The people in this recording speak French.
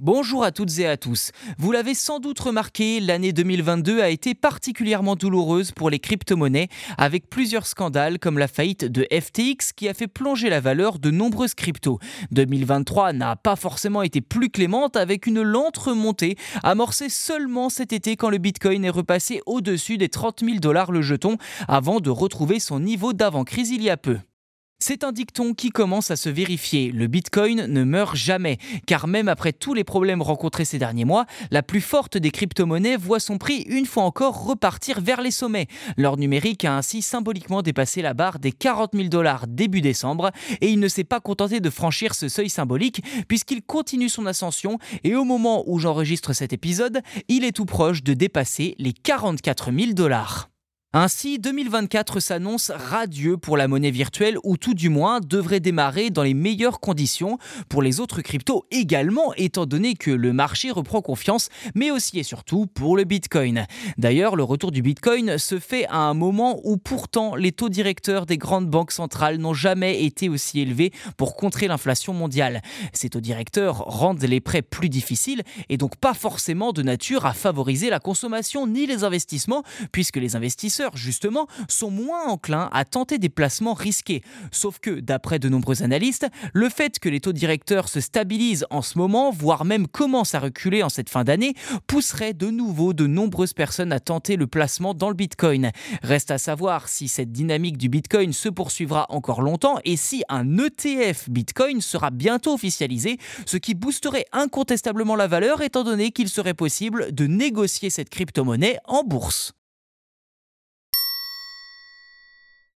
Bonjour à toutes et à tous. Vous l'avez sans doute remarqué, l'année 2022 a été particulièrement douloureuse pour les crypto-monnaies, avec plusieurs scandales comme la faillite de FTX qui a fait plonger la valeur de nombreuses cryptos. 2023 n'a pas forcément été plus clémente avec une lente remontée, amorcée seulement cet été quand le Bitcoin est repassé au-dessus des 30 000 dollars le jeton, avant de retrouver son niveau d'avant-crise il y a peu. C'est un dicton qui commence à se vérifier. Le Bitcoin ne meurt jamais, car même après tous les problèmes rencontrés ces derniers mois, la plus forte des crypto-monnaies voit son prix une fois encore repartir vers les sommets. L'or numérique a ainsi symboliquement dépassé la barre des 40 000 dollars début décembre, et il ne s'est pas contenté de franchir ce seuil symbolique, puisqu'il continue son ascension, et au moment où j'enregistre cet épisode, il est tout proche de dépasser les 44 000 dollars. Ainsi, 2024 s'annonce radieux pour la monnaie virtuelle ou tout du moins devrait démarrer dans les meilleures conditions pour les autres cryptos également étant donné que le marché reprend confiance mais aussi et surtout pour le Bitcoin. D'ailleurs, le retour du Bitcoin se fait à un moment où pourtant les taux directeurs des grandes banques centrales n'ont jamais été aussi élevés pour contrer l'inflation mondiale. Ces taux directeurs rendent les prêts plus difficiles et donc pas forcément de nature à favoriser la consommation ni les investissements puisque les investisseurs justement, sont moins enclins à tenter des placements risqués. Sauf que, d'après de nombreux analystes, le fait que les taux directeurs se stabilisent en ce moment, voire même commencent à reculer en cette fin d'année, pousserait de nouveau de nombreuses personnes à tenter le placement dans le Bitcoin. Reste à savoir si cette dynamique du Bitcoin se poursuivra encore longtemps et si un ETF Bitcoin sera bientôt officialisé, ce qui boosterait incontestablement la valeur étant donné qu'il serait possible de négocier cette crypto-monnaie en bourse.